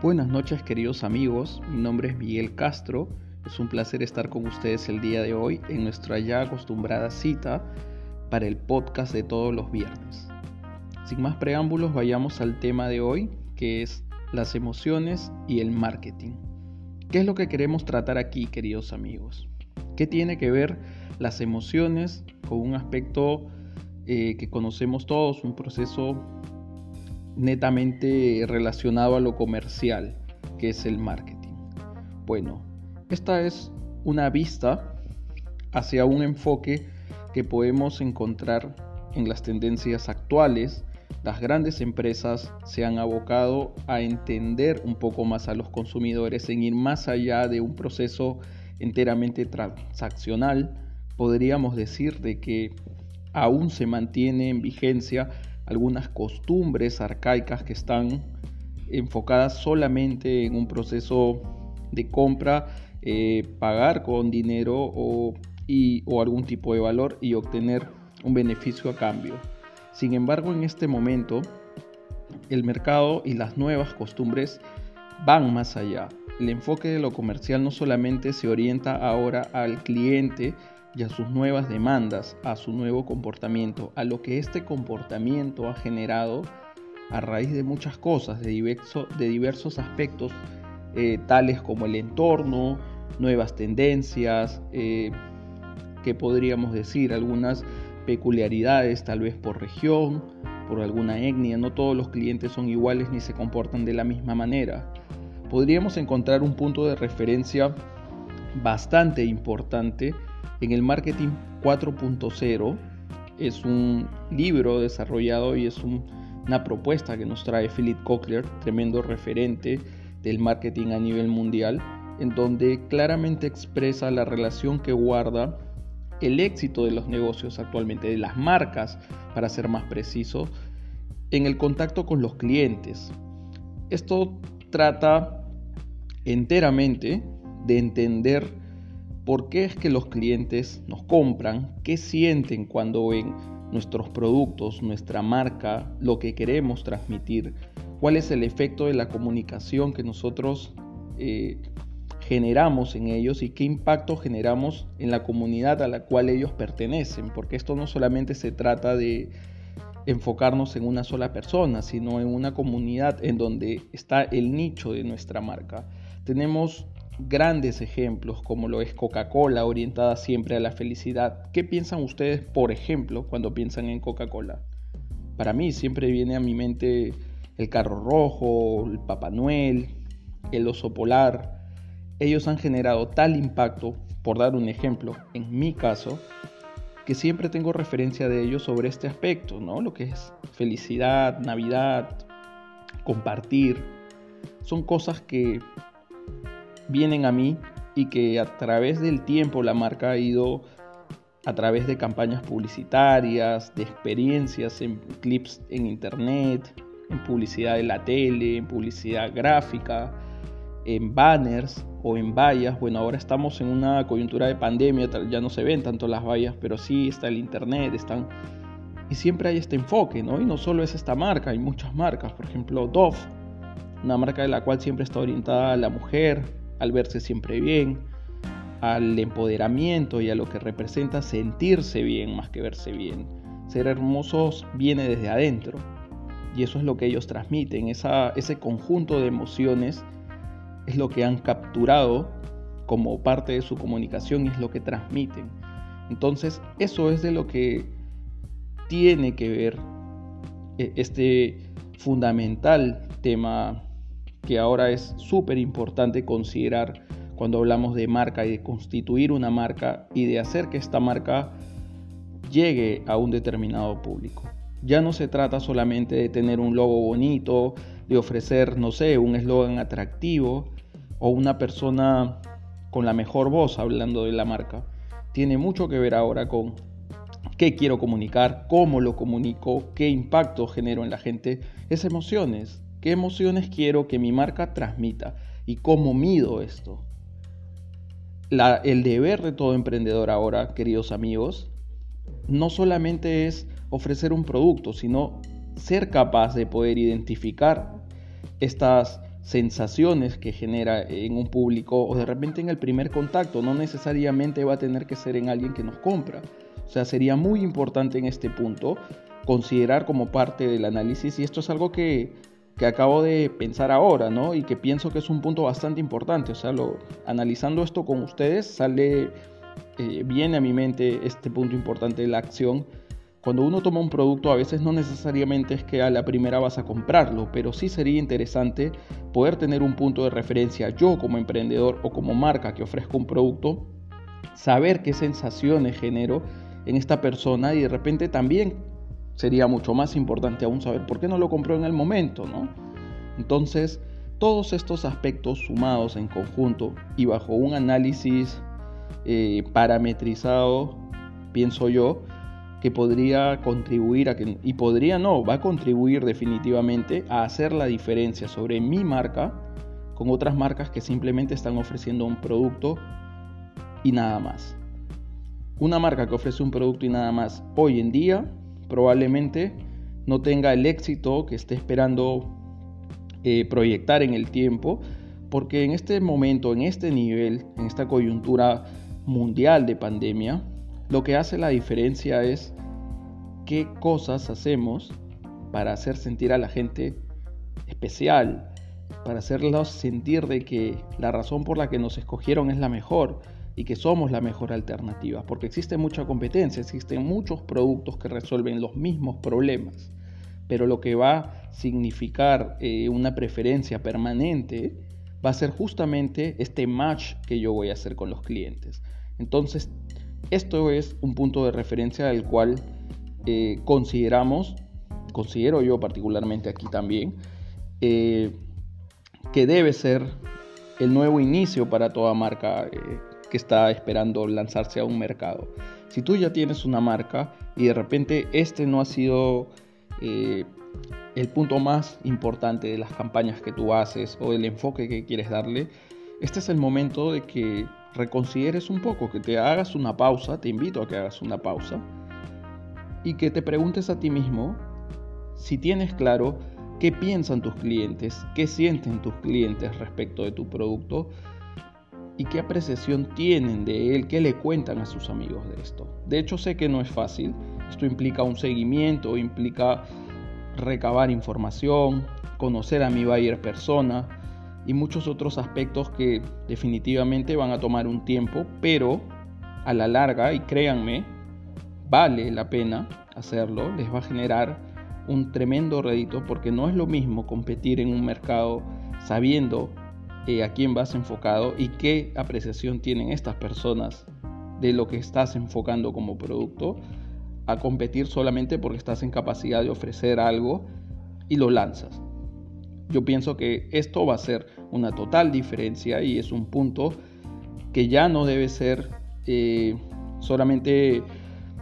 Buenas noches queridos amigos, mi nombre es Miguel Castro, es un placer estar con ustedes el día de hoy en nuestra ya acostumbrada cita para el podcast de todos los viernes. Sin más preámbulos, vayamos al tema de hoy, que es las emociones y el marketing. ¿Qué es lo que queremos tratar aquí, queridos amigos? ¿Qué tiene que ver las emociones con un aspecto eh, que conocemos todos, un proceso netamente relacionado a lo comercial, que es el marketing. Bueno, esta es una vista hacia un enfoque que podemos encontrar en las tendencias actuales. Las grandes empresas se han abocado a entender un poco más a los consumidores, en ir más allá de un proceso enteramente transaccional. Podríamos decir de que aún se mantiene en vigencia algunas costumbres arcaicas que están enfocadas solamente en un proceso de compra, eh, pagar con dinero o, o algún tipo de valor y obtener un beneficio a cambio. Sin embargo, en este momento, el mercado y las nuevas costumbres van más allá. El enfoque de lo comercial no solamente se orienta ahora al cliente, y a sus nuevas demandas, a su nuevo comportamiento, a lo que este comportamiento ha generado a raíz de muchas cosas, de, de diversos aspectos, eh, tales como el entorno, nuevas tendencias, eh, que podríamos decir, algunas peculiaridades tal vez por región, por alguna etnia, no todos los clientes son iguales ni se comportan de la misma manera. Podríamos encontrar un punto de referencia bastante importante en el Marketing 4.0 es un libro desarrollado y es una propuesta que nos trae Philip Cochlear, tremendo referente del marketing a nivel mundial, en donde claramente expresa la relación que guarda el éxito de los negocios actualmente, de las marcas, para ser más preciso, en el contacto con los clientes. Esto trata enteramente de entender por qué es que los clientes nos compran, qué sienten cuando ven nuestros productos, nuestra marca, lo que queremos transmitir, cuál es el efecto de la comunicación que nosotros eh, generamos en ellos y qué impacto generamos en la comunidad a la cual ellos pertenecen, porque esto no solamente se trata de enfocarnos en una sola persona, sino en una comunidad en donde está el nicho de nuestra marca. Tenemos grandes ejemplos como lo es Coca-Cola orientada siempre a la felicidad. ¿Qué piensan ustedes, por ejemplo, cuando piensan en Coca-Cola? Para mí siempre viene a mi mente el carro rojo, el Papá Noel, el oso polar. Ellos han generado tal impacto, por dar un ejemplo, en mi caso, que siempre tengo referencia de ellos sobre este aspecto, ¿no? Lo que es felicidad, Navidad, compartir. Son cosas que vienen a mí y que a través del tiempo la marca ha ido a través de campañas publicitarias, de experiencias en clips en internet, en publicidad de la tele, en publicidad gráfica, en banners o en vallas. Bueno, ahora estamos en una coyuntura de pandemia, ya no se ven tanto las vallas, pero sí está el internet, están y siempre hay este enfoque, ¿no? Y no solo es esta marca, hay muchas marcas, por ejemplo, Dove, una marca de la cual siempre está orientada a la mujer, al verse siempre bien, al empoderamiento y a lo que representa sentirse bien más que verse bien. Ser hermosos viene desde adentro y eso es lo que ellos transmiten, ese conjunto de emociones es lo que han capturado como parte de su comunicación y es lo que transmiten. Entonces eso es de lo que tiene que ver eh, este fundamental tema que ahora es súper importante considerar cuando hablamos de marca y de constituir una marca y de hacer que esta marca llegue a un determinado público. Ya no se trata solamente de tener un logo bonito, de ofrecer, no sé, un eslogan atractivo o una persona con la mejor voz hablando de la marca. Tiene mucho que ver ahora con qué quiero comunicar, cómo lo comunico, qué impacto genero en la gente, es emociones, ¿Qué emociones quiero que mi marca transmita? ¿Y cómo mido esto? el deber de todo emprendedor ahora, queridos amigos, no solamente es ofrecer un producto, sino ser capaz de poder identificar estas sensaciones que genera en un público o de repente en el primer contacto, no necesariamente va a tener que ser en alguien que nos compra. O sea, sería muy importante en este punto considerar como parte del análisis y esto es algo que, que acabo de pensar ahora, ¿no? Y que pienso que es un punto bastante importante. O sea, lo, analizando esto con ustedes sale, eh, viene a mi mente este punto importante de la acción cuando uno toma un producto a veces no necesariamente es que a la primera vas a comprarlo, pero sí sería interesante poder tener un punto de referencia yo como emprendedor o como marca que ofrezco un producto, saber qué sensaciones genero en esta persona y de repente también sería mucho más importante aún saber por qué no lo compró en el momento, ¿no? Entonces, todos estos aspectos sumados en conjunto y bajo un análisis eh, parametrizado, pienso yo, que podría contribuir a que, y podría no, va a contribuir definitivamente a hacer la diferencia sobre mi marca con otras marcas que simplemente están ofreciendo un producto y nada más. Una marca que ofrece un producto y nada más hoy en día probablemente no tenga el éxito que esté esperando eh, proyectar en el tiempo, porque en este momento, en este nivel, en esta coyuntura mundial de pandemia, lo que hace la diferencia es qué cosas hacemos para hacer sentir a la gente especial, para hacerlos sentir de que la razón por la que nos escogieron es la mejor y que somos la mejor alternativa, porque existe mucha competencia, existen muchos productos que resuelven los mismos problemas, pero lo que va a significar eh, una preferencia permanente va a ser justamente este match que yo voy a hacer con los clientes. Entonces esto es un punto de referencia del cual eh, consideramos, considero yo particularmente aquí también, eh, que debe ser el nuevo inicio para toda marca eh, que está esperando lanzarse a un mercado. Si tú ya tienes una marca y de repente este no ha sido el punto más importante de las campañas que tú haces o del enfoque que quieres darle, este es el momento de que reconsideres un poco, que te hagas una pausa, te invito a que hagas una pausa y que te preguntes a ti mismo si tienes claro qué piensan tus clientes, qué sienten tus clientes respecto de tu producto y qué apreciación tienen de él, qué le cuentan a sus amigos de esto. De hecho sé que no es fácil, esto implica un seguimiento, implica recabar información, conocer a mi buyer persona, y muchos otros aspectos que definitivamente van a tomar un tiempo, pero a la larga, y créanme, vale la pena hacerlo, les va a generar un tremendo rédito porque no es lo mismo competir en un mercado sabiendo a quién vas enfocado y qué apreciación tienen estas personas de lo que estás enfocando como producto a competir solamente porque estás en capacidad de ofrecer algo y lo lanzas. Yo pienso que esto va a ser una total diferencia y es un punto que ya no debe ser eh, solamente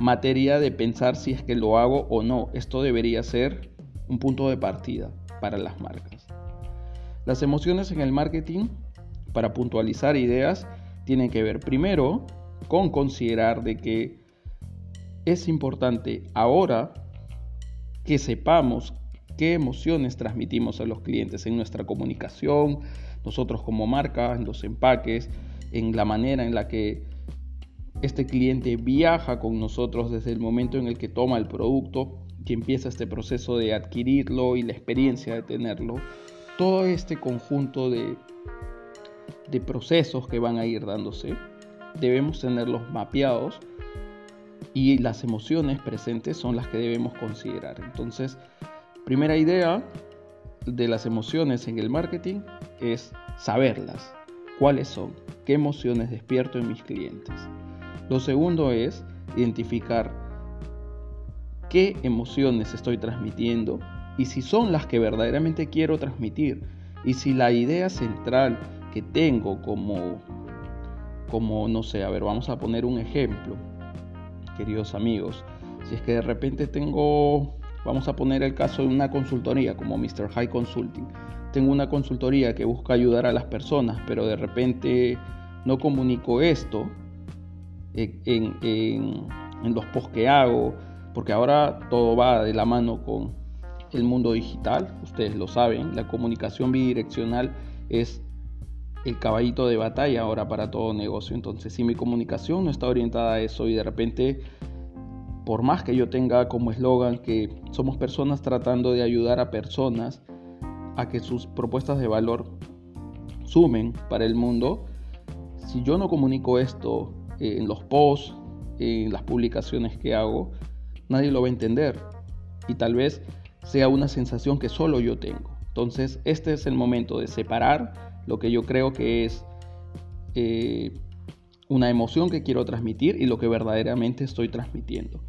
materia de pensar si es que lo hago o no. Esto debería ser un punto de partida para las marcas. Las emociones en el marketing, para puntualizar ideas, tienen que ver primero con considerar de que es importante ahora que sepamos qué emociones transmitimos a los clientes en nuestra comunicación, nosotros como marca, en los empaques, en la manera en la que este cliente viaja con nosotros desde el momento en el que toma el producto, que empieza este proceso de adquirirlo y la experiencia de tenerlo. Todo este conjunto de, de procesos que van a ir dándose, debemos tenerlos mapeados y las emociones presentes son las que debemos considerar. Entonces, Primera idea de las emociones en el marketing es saberlas. ¿Cuáles son? ¿Qué emociones despierto en mis clientes? Lo segundo es identificar qué emociones estoy transmitiendo y si son las que verdaderamente quiero transmitir y si la idea central que tengo como como no sé, a ver, vamos a poner un ejemplo, queridos amigos. Si es que de repente tengo Vamos a poner el caso de una consultoría como Mr. High Consulting. Tengo una consultoría que busca ayudar a las personas, pero de repente no comunico esto en, los posts que hago, porque ahora todo va de la mano con el mundo digital, ustedes lo saben, la comunicación bidireccional es el caballito de batalla ahora para todo negocio. Entonces, si mi comunicación no está orientada a eso y de repente, por más que yo tenga como eslogan que somos personas tratando de ayudar a personas a que sus propuestas de valor sumen para el mundo, si yo no comunico esto en los posts, en las publicaciones que hago, nadie lo va a entender. Y tal vez sea una sensación que solo yo tengo. Entonces, este es el momento de separar lo que yo creo que es eh, una emoción que quiero transmitir y lo que verdaderamente estoy transmitiendo.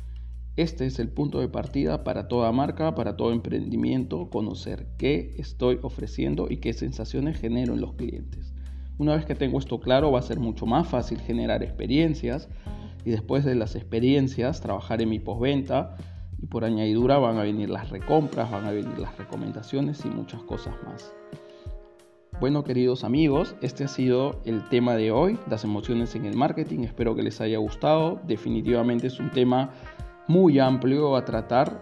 Este es el punto de partida para toda marca, para todo emprendimiento, conocer qué estoy ofreciendo y qué sensaciones genero en los clientes. Una vez que tengo esto claro, va a ser mucho más fácil generar experiencias y después de las experiencias trabajar en mi postventa y por añadidura van a venir las recompras, van a venir las recomendaciones y muchas cosas más. Bueno, queridos amigos, este ha sido el tema de hoy, las emociones en el marketing. Espero que les haya gustado. Definitivamente es un tema muy amplio a tratar.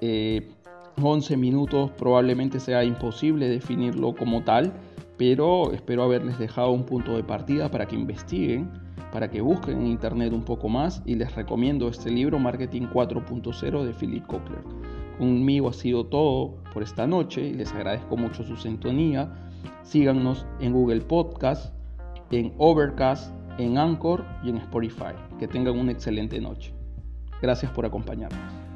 11 eh, minutos probablemente sea imposible definirlo como tal, pero espero haberles dejado un punto de partida para que investiguen para que busquen en internet un poco más y les recomiendo este libro Marketing 4.0 de Philip Kotler. Conmigo ha sido todo por esta noche y les agradezco mucho su sintonía. Síganos en Google Podcast, en Overcast, en Anchor y en Spotify. Que tengan una excelente noche. Gracias por acompañarnos.